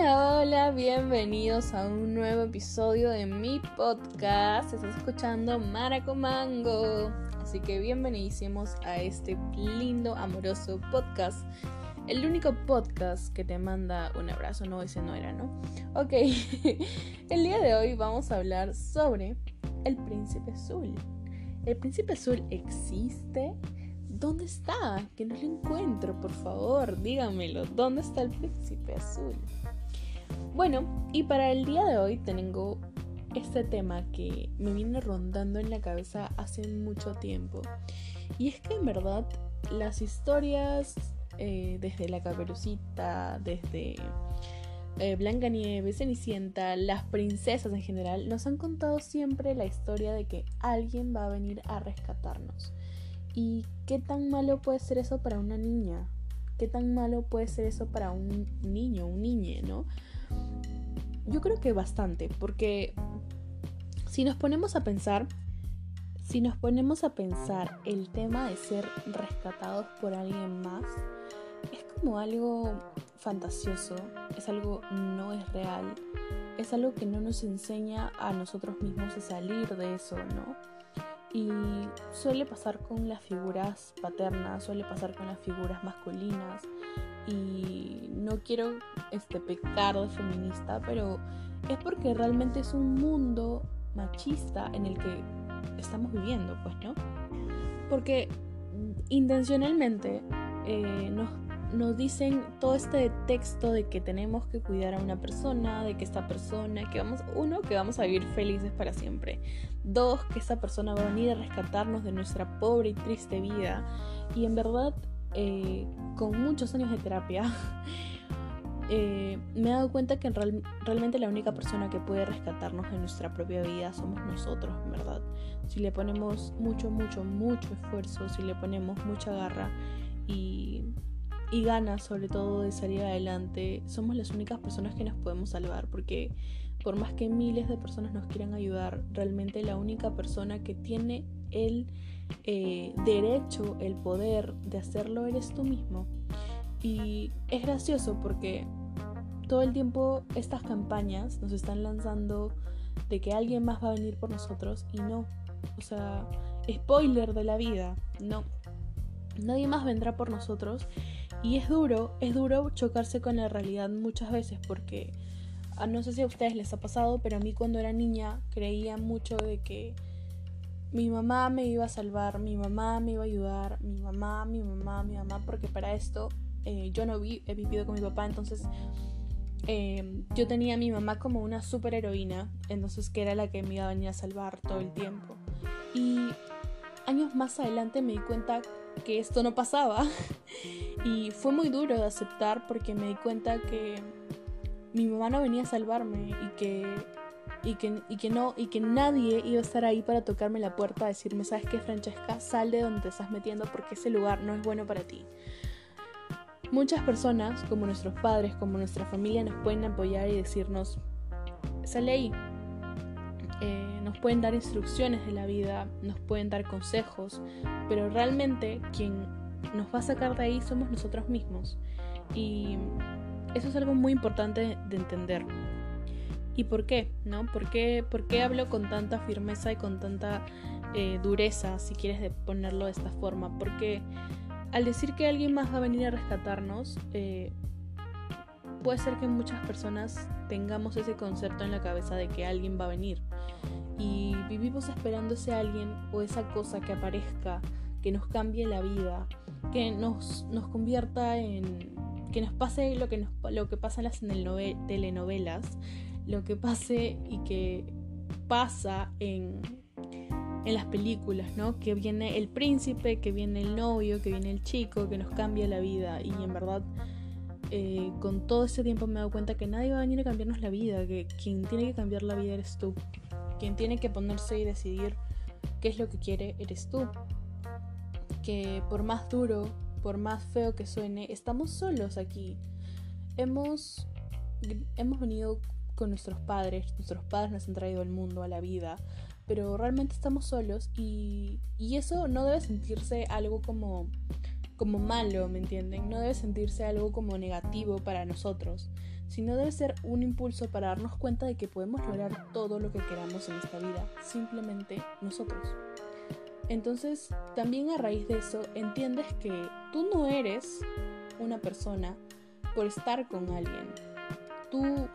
Hola, hola, bienvenidos a un nuevo episodio de mi podcast. Estás escuchando Maracomango. Así que bienvenidísimos a este lindo, amoroso podcast. El único podcast que te manda un abrazo, no, ese no era, ¿no? Ok, el día de hoy vamos a hablar sobre el príncipe azul. ¿El príncipe azul existe? ¿Dónde está? Que no lo encuentro, por favor, dígamelo. ¿Dónde está el príncipe azul? Bueno, y para el día de hoy tengo este tema que me viene rondando en la cabeza hace mucho tiempo. Y es que en verdad las historias eh, desde la caperucita, desde eh, Blanca Nieve, Cenicienta, las princesas en general, nos han contado siempre la historia de que alguien va a venir a rescatarnos. ¿Y qué tan malo puede ser eso para una niña? ¿Qué tan malo puede ser eso para un niño, un niñe, no? Yo creo que bastante, porque si nos ponemos a pensar, si nos ponemos a pensar el tema de ser rescatados por alguien más, es como algo fantasioso, es algo no es real, es algo que no nos enseña a nosotros mismos a salir de eso, ¿no? Y suele pasar con las figuras paternas, suele pasar con las figuras masculinas. Y no quiero este, pecar de feminista, pero es porque realmente es un mundo machista en el que estamos viviendo, pues, ¿no? Porque intencionalmente eh, nos nos dicen todo este texto de que tenemos que cuidar a una persona, de que esta persona, que vamos, uno, que vamos a vivir felices para siempre, dos, que esa persona va a venir a rescatarnos de nuestra pobre y triste vida, y en verdad, eh, con muchos años de terapia, eh, me he dado cuenta que realmente la única persona que puede rescatarnos de nuestra propia vida somos nosotros, ¿verdad? Si le ponemos mucho, mucho, mucho esfuerzo, si le ponemos mucha garra y y ganas sobre todo de salir adelante, somos las únicas personas que nos podemos salvar porque por más que miles de personas nos quieran ayudar, realmente la única persona que tiene el eh, derecho, el poder de hacerlo eres tú mismo. Y es gracioso porque todo el tiempo estas campañas nos están lanzando de que alguien más va a venir por nosotros y no. O sea, spoiler de la vida, no. Nadie más vendrá por nosotros y es duro, es duro chocarse con la realidad muchas veces porque ah, no sé si a ustedes les ha pasado, pero a mí cuando era niña creía mucho de que mi mamá me iba a salvar, mi mamá me iba a ayudar, mi mamá, mi mamá, mi mamá, porque para esto eh, yo no he vivido con mi papá, entonces em, yo tenía a mi mamá como una super heroína, entonces que era la que me iba a venir a salvar todo el tiempo. Y años más adelante me di cuenta que esto no pasaba. y fue muy duro de aceptar porque me di cuenta que mi mamá no venía a salvarme y que, y que, y que no, y que nadie iba a estar ahí para tocarme la puerta a decirme, ¿sabes qué, Francesca? Sal de donde te estás metiendo porque ese lugar no es bueno para ti. Muchas personas, como nuestros padres, como nuestra familia, nos pueden apoyar y decirnos, sale ahí, eh, nos pueden dar instrucciones de la vida, nos pueden dar consejos, pero realmente quien nos va a sacar de ahí somos nosotros mismos. Y eso es algo muy importante de entender. ¿Y por qué? ¿No? ¿Por qué, por qué hablo con tanta firmeza y con tanta eh, dureza, si quieres ponerlo de esta forma? Porque al decir que alguien más va a venir a rescatarnos, eh, puede ser que muchas personas tengamos ese concepto en la cabeza de que alguien va a venir y vivimos esperando ese alguien o esa cosa que aparezca, que nos cambie la vida, que nos, nos convierta en... que nos pase lo que, nos, lo que pasa en las telenovelas, lo que pase y que pasa en, en las películas, ¿no? Que viene el príncipe, que viene el novio, que viene el chico, que nos cambia la vida y en verdad eh, con todo ese tiempo me he dado cuenta que nadie va a venir a cambiarnos la vida, que quien tiene que cambiar la vida eres tú. Quien tiene que ponerse y decidir qué es lo que quiere eres tú. Que por más duro, por más feo que suene, estamos solos aquí. Hemos, hemos venido con nuestros padres, nuestros padres nos han traído al mundo, a la vida, pero realmente estamos solos y, y eso no debe sentirse algo como como malo, ¿me entienden? No debe sentirse algo como negativo para nosotros, sino debe ser un impulso para darnos cuenta de que podemos lograr todo lo que queramos en esta vida, simplemente nosotros. Entonces, también a raíz de eso, entiendes que tú no eres una persona por estar con alguien. Tú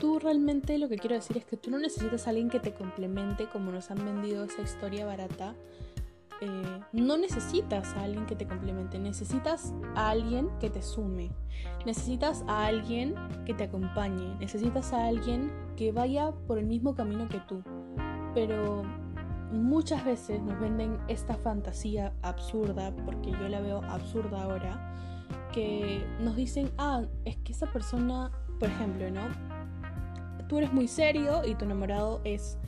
tú realmente lo que quiero decir es que tú no necesitas a alguien que te complemente como nos han vendido esa historia barata. Eh, no necesitas a alguien que te complemente, necesitas a alguien que te sume, necesitas a alguien que te acompañe, necesitas a alguien que vaya por el mismo camino que tú. Pero muchas veces nos venden esta fantasía absurda, porque yo la veo absurda ahora, que nos dicen, ah, es que esa persona, por ejemplo, ¿no? tú eres muy serio y tu enamorado es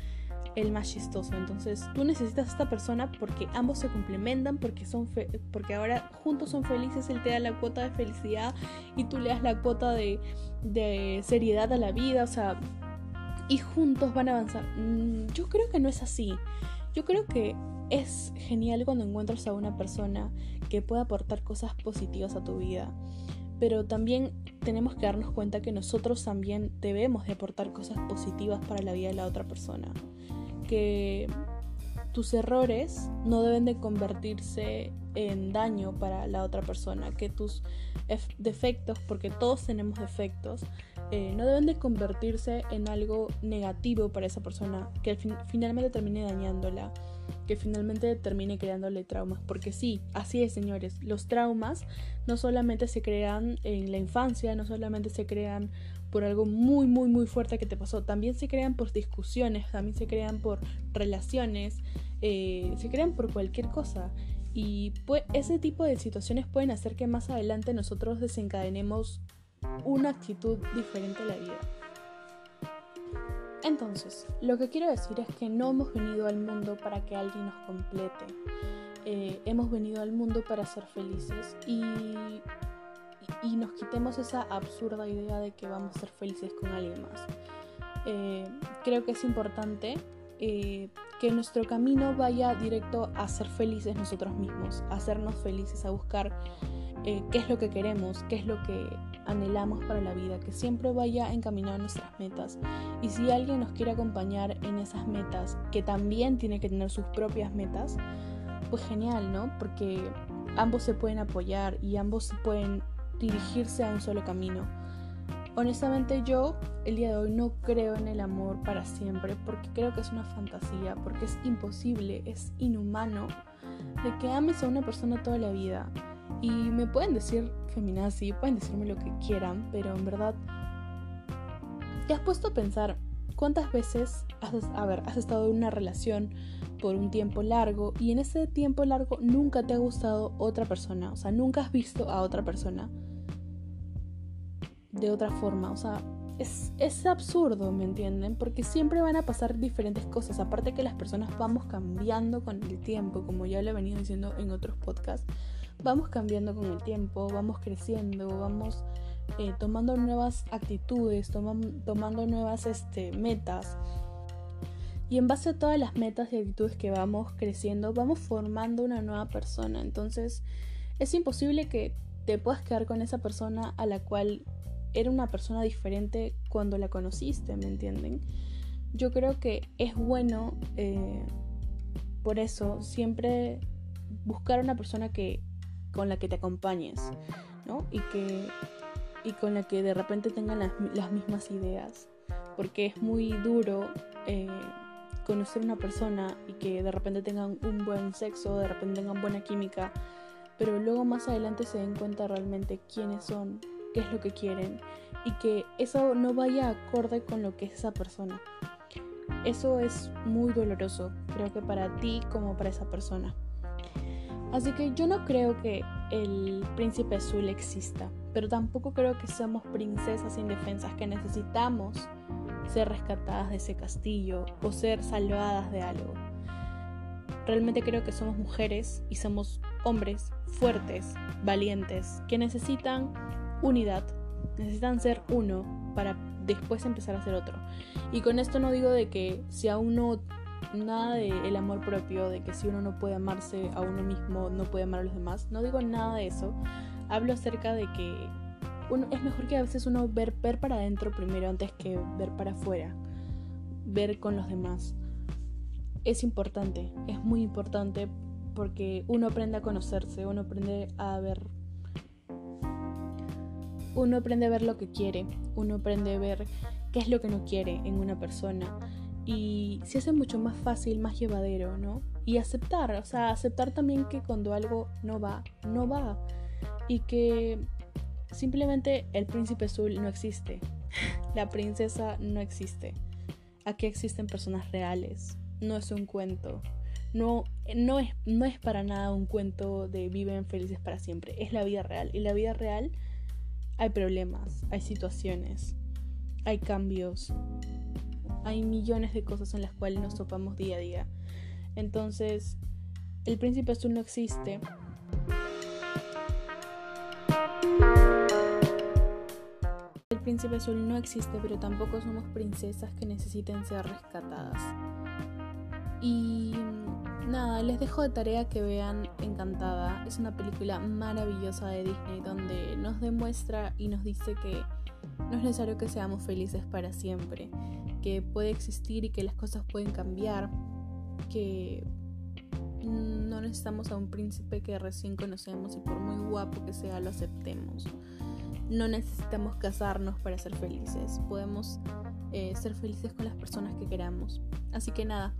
el más chistoso. Entonces tú necesitas a esta persona porque ambos se complementan, porque, son porque ahora juntos son felices, él te da la cuota de felicidad y tú le das la cuota de, de seriedad a la vida, o sea, y juntos van a avanzar. Mm, yo creo que no es así. Yo creo que es genial cuando encuentras a una persona que pueda aportar cosas positivas a tu vida pero también tenemos que darnos cuenta que nosotros también debemos de aportar cosas positivas para la vida de la otra persona. Que tus errores no deben de convertirse en daño para la otra persona, que tus defectos, porque todos tenemos defectos, eh, no deben de convertirse en algo negativo para esa persona, que finalmente termine dañándola que finalmente termine creándole traumas. Porque sí, así es, señores. Los traumas no solamente se crean en la infancia, no solamente se crean por algo muy, muy, muy fuerte que te pasó, también se crean por discusiones, también se crean por relaciones, eh, se crean por cualquier cosa. Y pues, ese tipo de situaciones pueden hacer que más adelante nosotros desencadenemos una actitud diferente a la vida. Entonces, lo que quiero decir es que no hemos venido al mundo para que alguien nos complete. Eh, hemos venido al mundo para ser felices y, y, nos quitemos esa absurda idea de que vamos a ser felices con alguien más. Eh, creo que es importante eh, que nuestro camino vaya directo a ser felices nosotros mismos, a hacernos felices, a buscar qué es lo que queremos, qué es lo que anhelamos para la vida, que siempre vaya encaminado a nuestras metas. Y si alguien nos quiere acompañar en esas metas, que también tiene que tener sus propias metas, pues genial, ¿no? Porque ambos se pueden apoyar y ambos se pueden dirigirse a un solo camino. Honestamente yo el día de hoy no creo en el amor para siempre porque creo que es una fantasía, porque es imposible, es inhumano de que ames a una persona toda la vida. Y me pueden decir feminazi, pueden decirme lo que quieran, pero en verdad, ¿te has puesto a pensar cuántas veces has, a ver, has estado en una relación por un tiempo largo y en ese tiempo largo nunca te ha gustado otra persona? O sea, nunca has visto a otra persona de otra forma. O sea, es, es, absurdo, ¿me entienden? Porque siempre van a pasar diferentes cosas. Aparte que las personas vamos cambiando con el tiempo, como ya lo he venido diciendo en otros podcasts vamos cambiando con el tiempo, vamos creciendo, vamos eh, tomando nuevas actitudes, tomando nuevas este, metas. Y en base a todas las metas y actitudes que vamos creciendo, vamos formando una nueva persona. Entonces es imposible que te puedas quedar con esa persona a la cual era una persona diferente cuando la conociste, ¿me entienden? Yo creo que es bueno, eh, por eso, siempre buscar una persona que con la que te acompañes, ¿no? Y, que, y con la que de repente tengan las, mismas ideas. Porque es muy duro eh, conocer una persona y que de repente tengan un buen sexo, de repente tengan buena química, pero luego más adelante se den cuenta realmente quiénes son, qué es lo que quieren y que eso no vaya acorde con lo que es esa persona. Eso es muy doloroso, creo que para ti como para esa persona. Así que yo no creo que el príncipe azul exista, pero tampoco creo que somos princesas indefensas que necesitamos ser rescatadas de ese castillo o ser salvadas de algo. Realmente creo que somos mujeres y somos hombres fuertes, valientes, que necesitan unidad, necesitan ser uno para después empezar a ser otro. Y con esto no digo de que si aún no nada de el amor propio, de que si uno no puede amarse a uno mismo, no puede amar a los demás. No digo nada de eso. Hablo acerca de que es mejor que a veces uno ver, ver para adentro primero antes que ver para afuera, ver con los demás. Es importante, es muy importante porque uno aprende a conocerse, uno aprende a ver uno aprende a ver lo que quiere, uno aprende a ver qué es lo que no quiere en una persona y se hace mucho más fácil, más llevadero, ¿no? Y aceptar, o sea, aceptar también que cuando algo no va, no va y que simplemente el príncipe azul no existe, la princesa no existe. Aquí existen personas reales, no es un cuento. No, no, es, no es para nada un cuento de viven felices para siempre, es la vida real. Y la vida real hay problemas, hay situaciones, hay cambios, hay millones de cosas en las cuales nos topamos día a día. Entonces, el príncipe azul no existe. El príncipe azul no existe, pero tampoco somos princesas que necesiten ser rescatadas. Y nada, les dejo de tarea que vean Encantada. Es una película maravillosa de Disney donde nos demuestra y nos dice que no es necesario que seamos felices para siempre, que puede existir y que las cosas pueden cambiar, que no necesitamos a un príncipe que recién conocemos y por muy guapo que sea lo aceptemos. No necesitamos casarnos para ser felices, podemos eh, ser felices con las personas que queramos. Así que nada,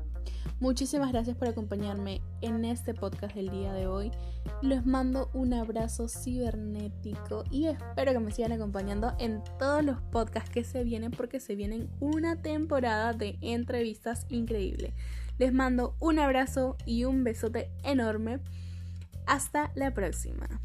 Muchísimas gracias por acompañarme en este podcast del día de hoy. Les mando un abrazo cibernético y espero que me sigan acompañando en todos los podcasts que se vienen porque se vienen una temporada de entrevistas increíble. Les mando un abrazo y un besote enorme. Hasta la próxima.